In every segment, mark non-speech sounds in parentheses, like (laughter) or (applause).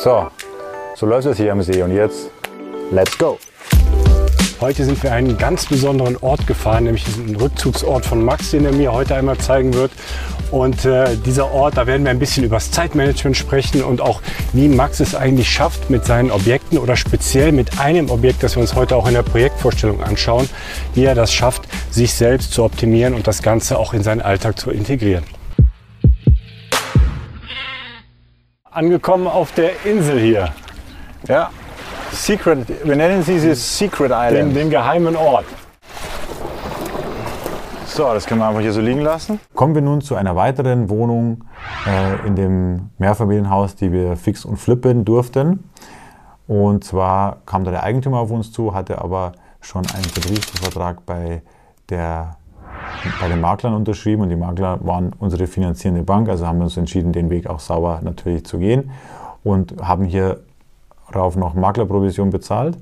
So, so läuft es hier am See und jetzt, let's go! Heute sind wir einen ganz besonderen Ort gefahren, nämlich diesen Rückzugsort von Max, den er mir heute einmal zeigen wird. Und äh, dieser Ort, da werden wir ein bisschen über das Zeitmanagement sprechen und auch, wie Max es eigentlich schafft mit seinen Objekten oder speziell mit einem Objekt, das wir uns heute auch in der Projektvorstellung anschauen, wie er das schafft, sich selbst zu optimieren und das Ganze auch in seinen Alltag zu integrieren. Angekommen auf der Insel hier. Ja, Secret, wir nennen sie dieses Secret Island. Den, den geheimen Ort. So, das können wir einfach hier so liegen lassen. Kommen wir nun zu einer weiteren Wohnung äh, in dem Mehrfamilienhaus, die wir fix und flippen durften. Und zwar kam da der Eigentümer auf uns zu, hatte aber schon einen Vertriebsvertrag bei, der, bei den Maklern unterschrieben und die Makler waren unsere finanzierende Bank, also haben wir uns entschieden, den Weg auch sauber natürlich zu gehen und haben hier rauf noch Maklerprovision bezahlt,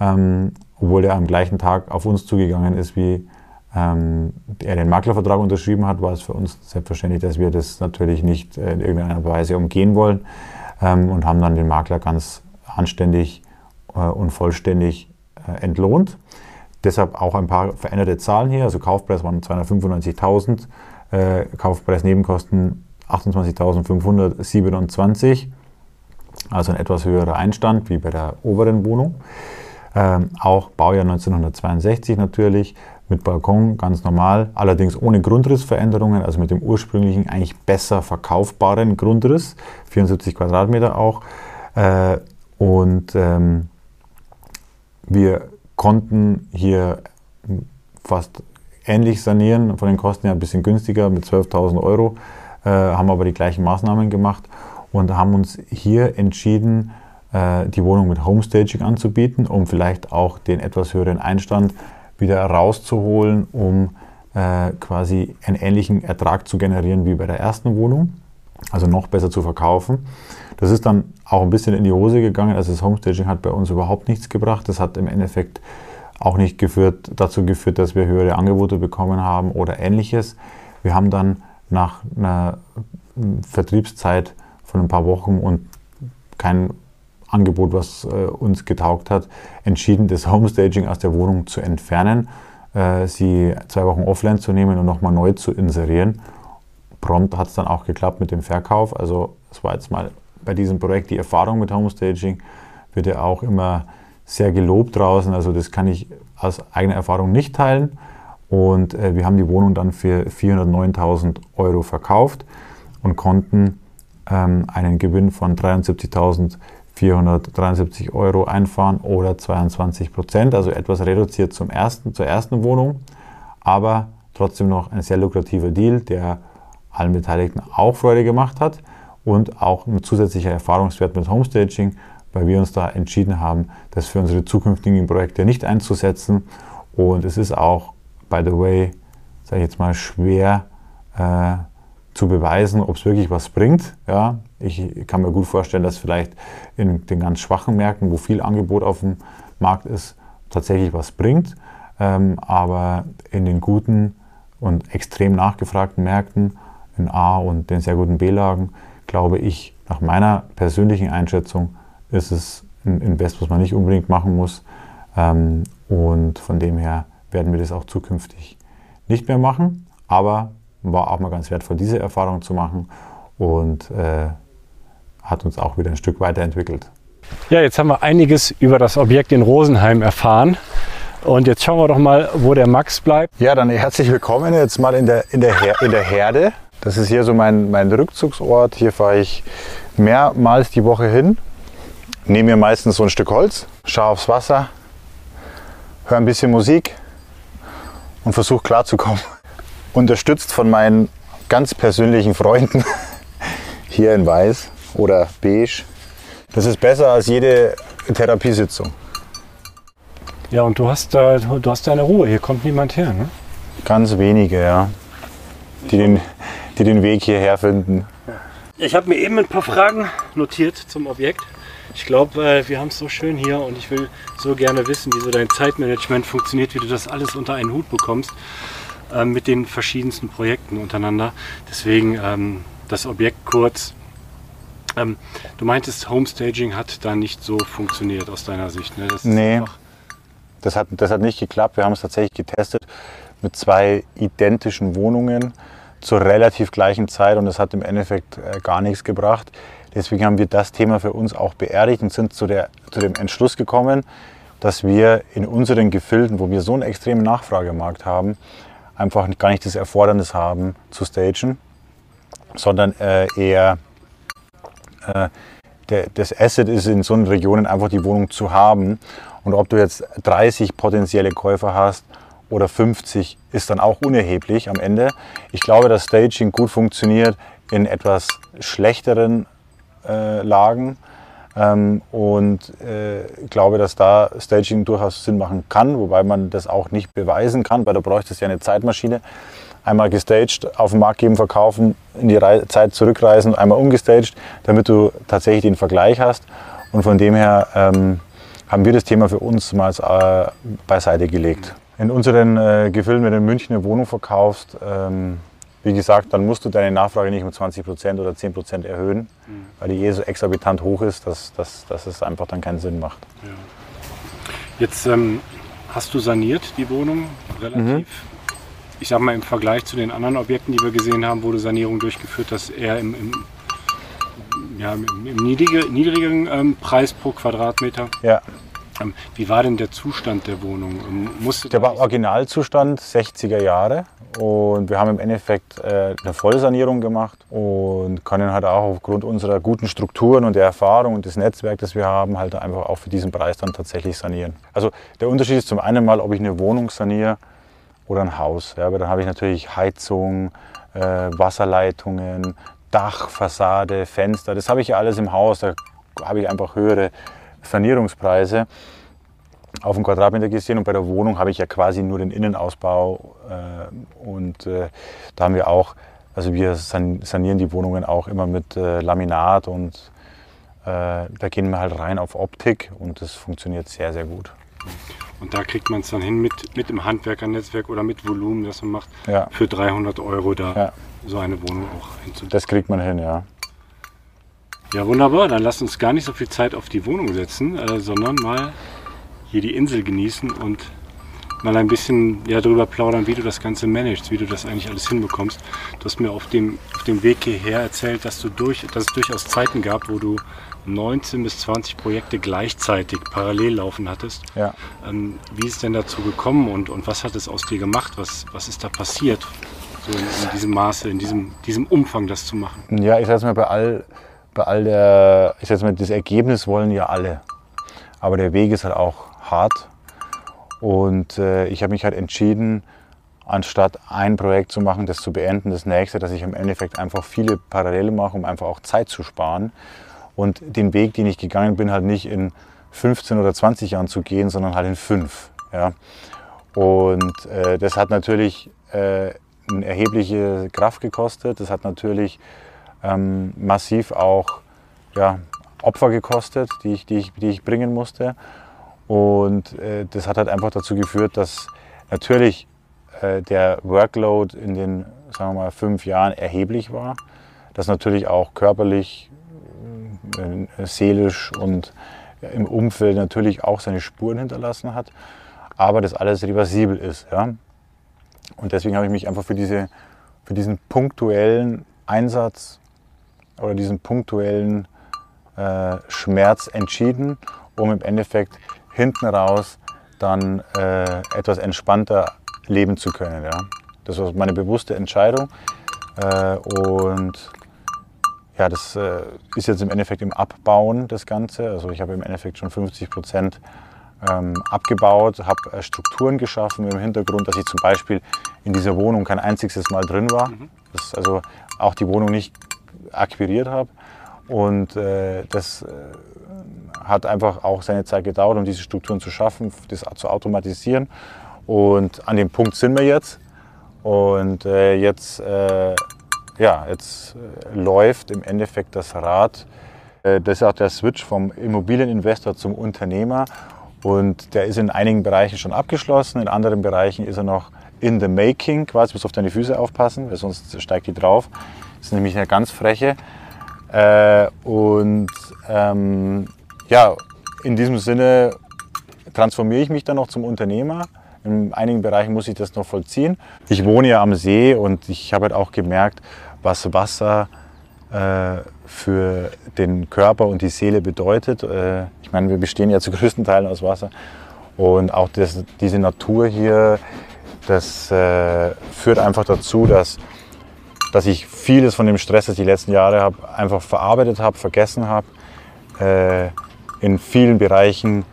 ähm, obwohl er am gleichen Tag auf uns zugegangen ist, wie ähm, er den Maklervertrag unterschrieben hat, war es für uns selbstverständlich, dass wir das natürlich nicht in irgendeiner Weise umgehen wollen ähm, und haben dann den Makler ganz anständig äh, und vollständig äh, entlohnt. Deshalb auch ein paar veränderte Zahlen hier. Also Kaufpreis waren 295.000, äh, Kaufpreis Nebenkosten 28.527 also ein etwas höherer Einstand wie bei der oberen Wohnung. Ähm, auch Baujahr 1962 natürlich, mit Balkon ganz normal, allerdings ohne Grundrissveränderungen, also mit dem ursprünglichen eigentlich besser verkaufbaren Grundriss, 74 Quadratmeter auch. Äh, und ähm, wir konnten hier fast ähnlich sanieren, von den Kosten her ein bisschen günstiger mit 12.000 Euro, äh, haben aber die gleichen Maßnahmen gemacht und haben uns hier entschieden, äh, die Wohnung mit Homestaging anzubieten, um vielleicht auch den etwas höheren Einstand wieder rauszuholen, um äh, quasi einen ähnlichen Ertrag zu generieren wie bei der ersten Wohnung, also noch besser zu verkaufen. Das ist dann auch ein bisschen in die Hose gegangen. Also das Homestaging hat bei uns überhaupt nichts gebracht. Das hat im Endeffekt auch nicht geführt, dazu geführt, dass wir höhere Angebote bekommen haben oder ähnliches. Wir haben dann nach einer Vertriebszeit von ein paar Wochen und kein Angebot, was äh, uns getaugt hat, entschieden, das Homestaging aus der Wohnung zu entfernen, äh, sie zwei Wochen offline zu nehmen und nochmal neu zu inserieren. Prompt hat es dann auch geklappt mit dem Verkauf. Also es war jetzt mal bei diesem Projekt die Erfahrung mit Homestaging, wird ja auch immer sehr gelobt draußen. Also das kann ich aus eigener Erfahrung nicht teilen. Und äh, wir haben die Wohnung dann für 409.000 Euro verkauft und konnten ähm, einen Gewinn von 73.473 Euro einfahren oder 22 Prozent, also etwas reduziert zum ersten, zur ersten Wohnung, aber trotzdem noch ein sehr lukrativer Deal, der allen Beteiligten auch Freude gemacht hat und auch ein zusätzlicher Erfahrungswert mit Homestaging, weil wir uns da entschieden haben, das für unsere zukünftigen Projekte nicht einzusetzen. Und es ist auch, by the way, sage ich jetzt mal, schwer, äh, zu beweisen, ob es wirklich was bringt. Ja, ich kann mir gut vorstellen, dass vielleicht in den ganz schwachen Märkten, wo viel Angebot auf dem Markt ist, tatsächlich was bringt. Ähm, aber in den guten und extrem nachgefragten Märkten, in A und den sehr guten B-Lagen, glaube ich, nach meiner persönlichen Einschätzung, ist es ein Invest, was man nicht unbedingt machen muss. Ähm, und von dem her werden wir das auch zukünftig nicht mehr machen. Aber war auch mal ganz wertvoll, diese Erfahrung zu machen und äh, hat uns auch wieder ein Stück weiterentwickelt. Ja, jetzt haben wir einiges über das Objekt in Rosenheim erfahren. Und jetzt schauen wir doch mal, wo der Max bleibt. Ja, dann herzlich willkommen jetzt mal in der, in der, Her in der Herde. Das ist hier so mein, mein Rückzugsort. Hier fahre ich mehrmals die Woche hin. Nehme mir meistens so ein Stück Holz, schaue aufs Wasser, höre ein bisschen Musik und versuche klarzukommen (laughs) unterstützt von meinen ganz persönlichen Freunden (laughs) hier in Weiß oder Beige. Das ist besser als jede Therapiesitzung. Ja, und du hast, äh, du hast deine Ruhe. Hier kommt niemand her, ne? Ganz wenige, ja. Die den, die den Weg hierher finden. Ich habe mir eben ein paar Fragen notiert zum Objekt. Ich glaube, äh, wir haben es so schön hier und ich will so gerne wissen, wie so dein Zeitmanagement funktioniert, wie du das alles unter einen Hut bekommst. Ähm, mit den verschiedensten Projekten untereinander. Deswegen ähm, das Objekt kurz. Ähm, du meintest, Homestaging hat da nicht so funktioniert aus deiner Sicht. Ne? Das nee, das hat, das hat nicht geklappt. Wir haben es tatsächlich getestet mit zwei identischen Wohnungen zur relativ gleichen Zeit und das hat im Endeffekt äh, gar nichts gebracht. Deswegen haben wir das Thema für uns auch beerdigt und sind zu, der, zu dem Entschluss gekommen, dass wir in unseren Gefilden, wo wir so einen extremen Nachfragemarkt haben, einfach gar nicht das Erfordernis haben zu stagen, sondern äh, eher äh, das Asset ist in so Regionen einfach die Wohnung zu haben. Und ob du jetzt 30 potenzielle Käufer hast oder 50, ist dann auch unerheblich am Ende. Ich glaube, dass Staging gut funktioniert in etwas schlechteren äh, Lagen. Ähm, und äh, glaube, dass da Staging durchaus Sinn machen kann, wobei man das auch nicht beweisen kann, weil du bräuchtest ja eine Zeitmaschine. Einmal gestaged, auf den Markt geben, verkaufen, in die Re Zeit zurückreisen, einmal umgestaged, damit du tatsächlich den Vergleich hast. Und von dem her ähm, haben wir das Thema für uns mal äh, beiseite gelegt. In unseren äh, Gefilden, wenn du in München eine Wohnung verkaufst, ähm, wie gesagt, dann musst du deine Nachfrage nicht um 20 Prozent oder 10 Prozent erhöhen, mhm. weil die eh so exorbitant hoch ist, dass, dass, dass es einfach dann keinen Sinn macht. Ja. Jetzt ähm, hast du saniert die Wohnung relativ, mhm. ich sag mal im Vergleich zu den anderen Objekten, die wir gesehen haben, du Sanierung durchgeführt hast, eher im, im, ja, im, im niedrige, niedrigen ähm, Preis pro Quadratmeter. Ja. Wie war denn der Zustand der Wohnung? Ähm, musste der war Originalzustand 60er Jahre und wir haben im Endeffekt äh, eine Vollsanierung gemacht und können halt auch aufgrund unserer guten Strukturen und der Erfahrung und des Netzwerks, das wir haben, halt einfach auch für diesen Preis dann tatsächlich sanieren. Also der Unterschied ist zum einen mal, ob ich eine Wohnung saniere oder ein Haus. Ja, aber dann habe ich natürlich Heizung, äh, Wasserleitungen, Dach, Fassade, Fenster. Das habe ich ja alles im Haus. Da habe ich einfach höhere Sanierungspreise auf den Quadratmeter gesehen und bei der Wohnung habe ich ja quasi nur den Innenausbau äh, und äh, da haben wir auch, also wir sanieren die Wohnungen auch immer mit äh, Laminat und äh, da gehen wir halt rein auf Optik und das funktioniert sehr, sehr gut. Und da kriegt man es dann hin mit, mit dem Handwerkernetzwerk oder mit Volumen, das man macht, ja. für 300 Euro da ja. so eine Wohnung auch hinzubringen. Das kriegt man hin, ja. Ja, wunderbar. Dann lasst uns gar nicht so viel Zeit auf die Wohnung setzen, äh, sondern mal hier die Insel genießen und mal ein bisschen ja, darüber plaudern, wie du das Ganze managst, wie du das eigentlich alles hinbekommst. Du hast mir auf dem, auf dem Weg hierher erzählt, dass, du durch, dass es durchaus Zeiten gab, wo du 19 bis 20 Projekte gleichzeitig parallel laufen hattest. Ja. Ähm, wie ist es denn dazu gekommen und, und was hat es aus dir gemacht? Was, was ist da passiert, so in, in diesem Maße, in diesem, diesem Umfang das zu machen? Ja, ich sage mal, bei all bei all der, ich sag mal, das Ergebnis wollen ja alle. Aber der Weg ist halt auch hart. Und äh, ich habe mich halt entschieden, anstatt ein Projekt zu machen, das zu beenden, das nächste, dass ich im Endeffekt einfach viele Parallele mache, um einfach auch Zeit zu sparen. Und den Weg, den ich gegangen bin, halt nicht in 15 oder 20 Jahren zu gehen, sondern halt in fünf. Ja. Und äh, das hat natürlich äh, eine erhebliche Kraft gekostet. Das hat natürlich ähm, massiv auch ja, Opfer gekostet, die ich, die, ich, die ich bringen musste. Und äh, das hat halt einfach dazu geführt, dass natürlich äh, der Workload in den sagen wir mal, fünf Jahren erheblich war. Das natürlich auch körperlich, äh, seelisch und im Umfeld natürlich auch seine Spuren hinterlassen hat. Aber das alles reversibel ist. Ja? Und deswegen habe ich mich einfach für, diese, für diesen punktuellen Einsatz oder diesen punktuellen äh, Schmerz entschieden, um im Endeffekt hinten raus dann äh, etwas entspannter leben zu können. Ja. Das war meine bewusste Entscheidung äh, und ja, das äh, ist jetzt im Endeffekt im Abbauen das Ganze. Also ich habe im Endeffekt schon 50 Prozent ähm, abgebaut, habe äh, Strukturen geschaffen im Hintergrund, dass ich zum Beispiel in dieser Wohnung kein einziges Mal drin war. Mhm. Dass also auch die Wohnung nicht akquiriert habe. Und äh, das äh, hat einfach auch seine Zeit gedauert, um diese Strukturen zu schaffen, das zu automatisieren. Und an dem Punkt sind wir jetzt. Und äh, jetzt, äh, ja, jetzt äh, läuft im Endeffekt das Rad. Das ist auch der Switch vom Immobilieninvestor zum Unternehmer. Und der ist in einigen Bereichen schon abgeschlossen, in anderen Bereichen ist er noch in the making, quasi, muss auf deine Füße aufpassen, weil sonst steigt die drauf. Das ist nämlich eine ganz freche. Äh, und ähm, ja, in diesem Sinne transformiere ich mich dann noch zum Unternehmer. In einigen Bereichen muss ich das noch vollziehen. Ich wohne ja am See und ich habe halt auch gemerkt, was Wasser äh, für den Körper und die Seele bedeutet. Äh, ich meine, wir bestehen ja zu größten Teilen aus Wasser. Und auch das, diese Natur hier, das äh, führt einfach dazu, dass, dass ich vieles von dem Stress, das ich die letzten Jahre habe, einfach verarbeitet habe, vergessen habe. Äh, in vielen Bereichen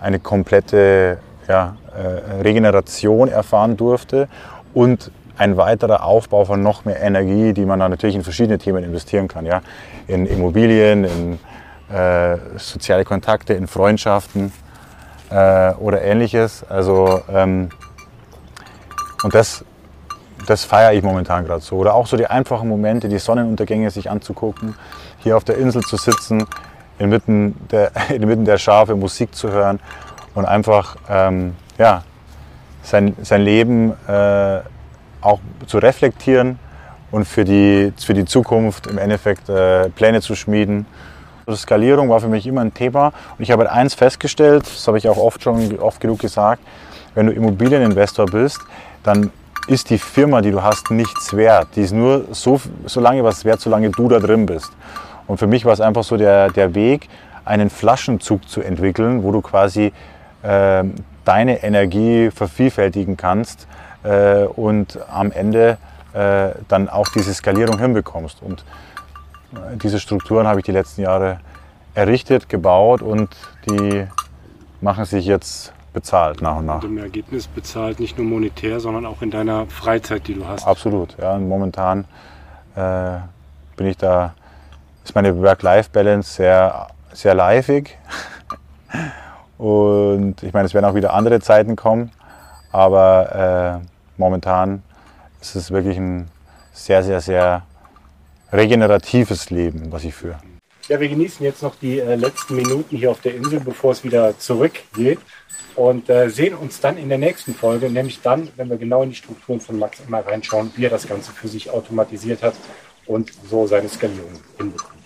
eine komplette ja, äh, Regeneration erfahren durfte und ein weiterer Aufbau von noch mehr Energie, die man dann natürlich in verschiedene Themen investieren kann. Ja? In Immobilien, in äh, soziale Kontakte, in Freundschaften äh, oder ähnliches. Also, ähm, und das, das feiere ich momentan gerade so. Oder auch so die einfachen Momente, die Sonnenuntergänge sich anzugucken, hier auf der Insel zu sitzen, inmitten der, (laughs) inmitten der Schafe Musik zu hören und einfach ähm, ja, sein, sein Leben äh, auch zu reflektieren und für die, für die Zukunft im Endeffekt äh, Pläne zu schmieden. Also Skalierung war für mich immer ein Thema und ich habe halt eins festgestellt, das habe ich auch oft schon oft genug gesagt, wenn du Immobilieninvestor bist, dann ist die Firma, die du hast, nichts wert. Die ist nur so, so lange was wert, solange du da drin bist. Und für mich war es einfach so der, der Weg, einen Flaschenzug zu entwickeln, wo du quasi äh, deine Energie vervielfältigen kannst äh, und am Ende äh, dann auch diese Skalierung hinbekommst. Und äh, diese Strukturen habe ich die letzten Jahre errichtet, gebaut und die machen sich jetzt bezahlt nach und nach. Und im Ergebnis bezahlt nicht nur monetär, sondern auch in deiner Freizeit, die du hast. Absolut. Ja, und momentan äh, bin ich da, ist meine Work-Life-Balance sehr, sehr liveig. (laughs) Und ich meine, es werden auch wieder andere Zeiten kommen, aber äh, momentan ist es wirklich ein sehr, sehr, sehr regeneratives Leben, was ich führe. Ja, wir genießen jetzt noch die äh, letzten Minuten hier auf der Insel, bevor es wieder zurückgeht und äh, sehen uns dann in der nächsten Folge, nämlich dann, wenn wir genau in die Strukturen von Max immer reinschauen, wie er das Ganze für sich automatisiert hat und so seine Skalierung hinbekommt.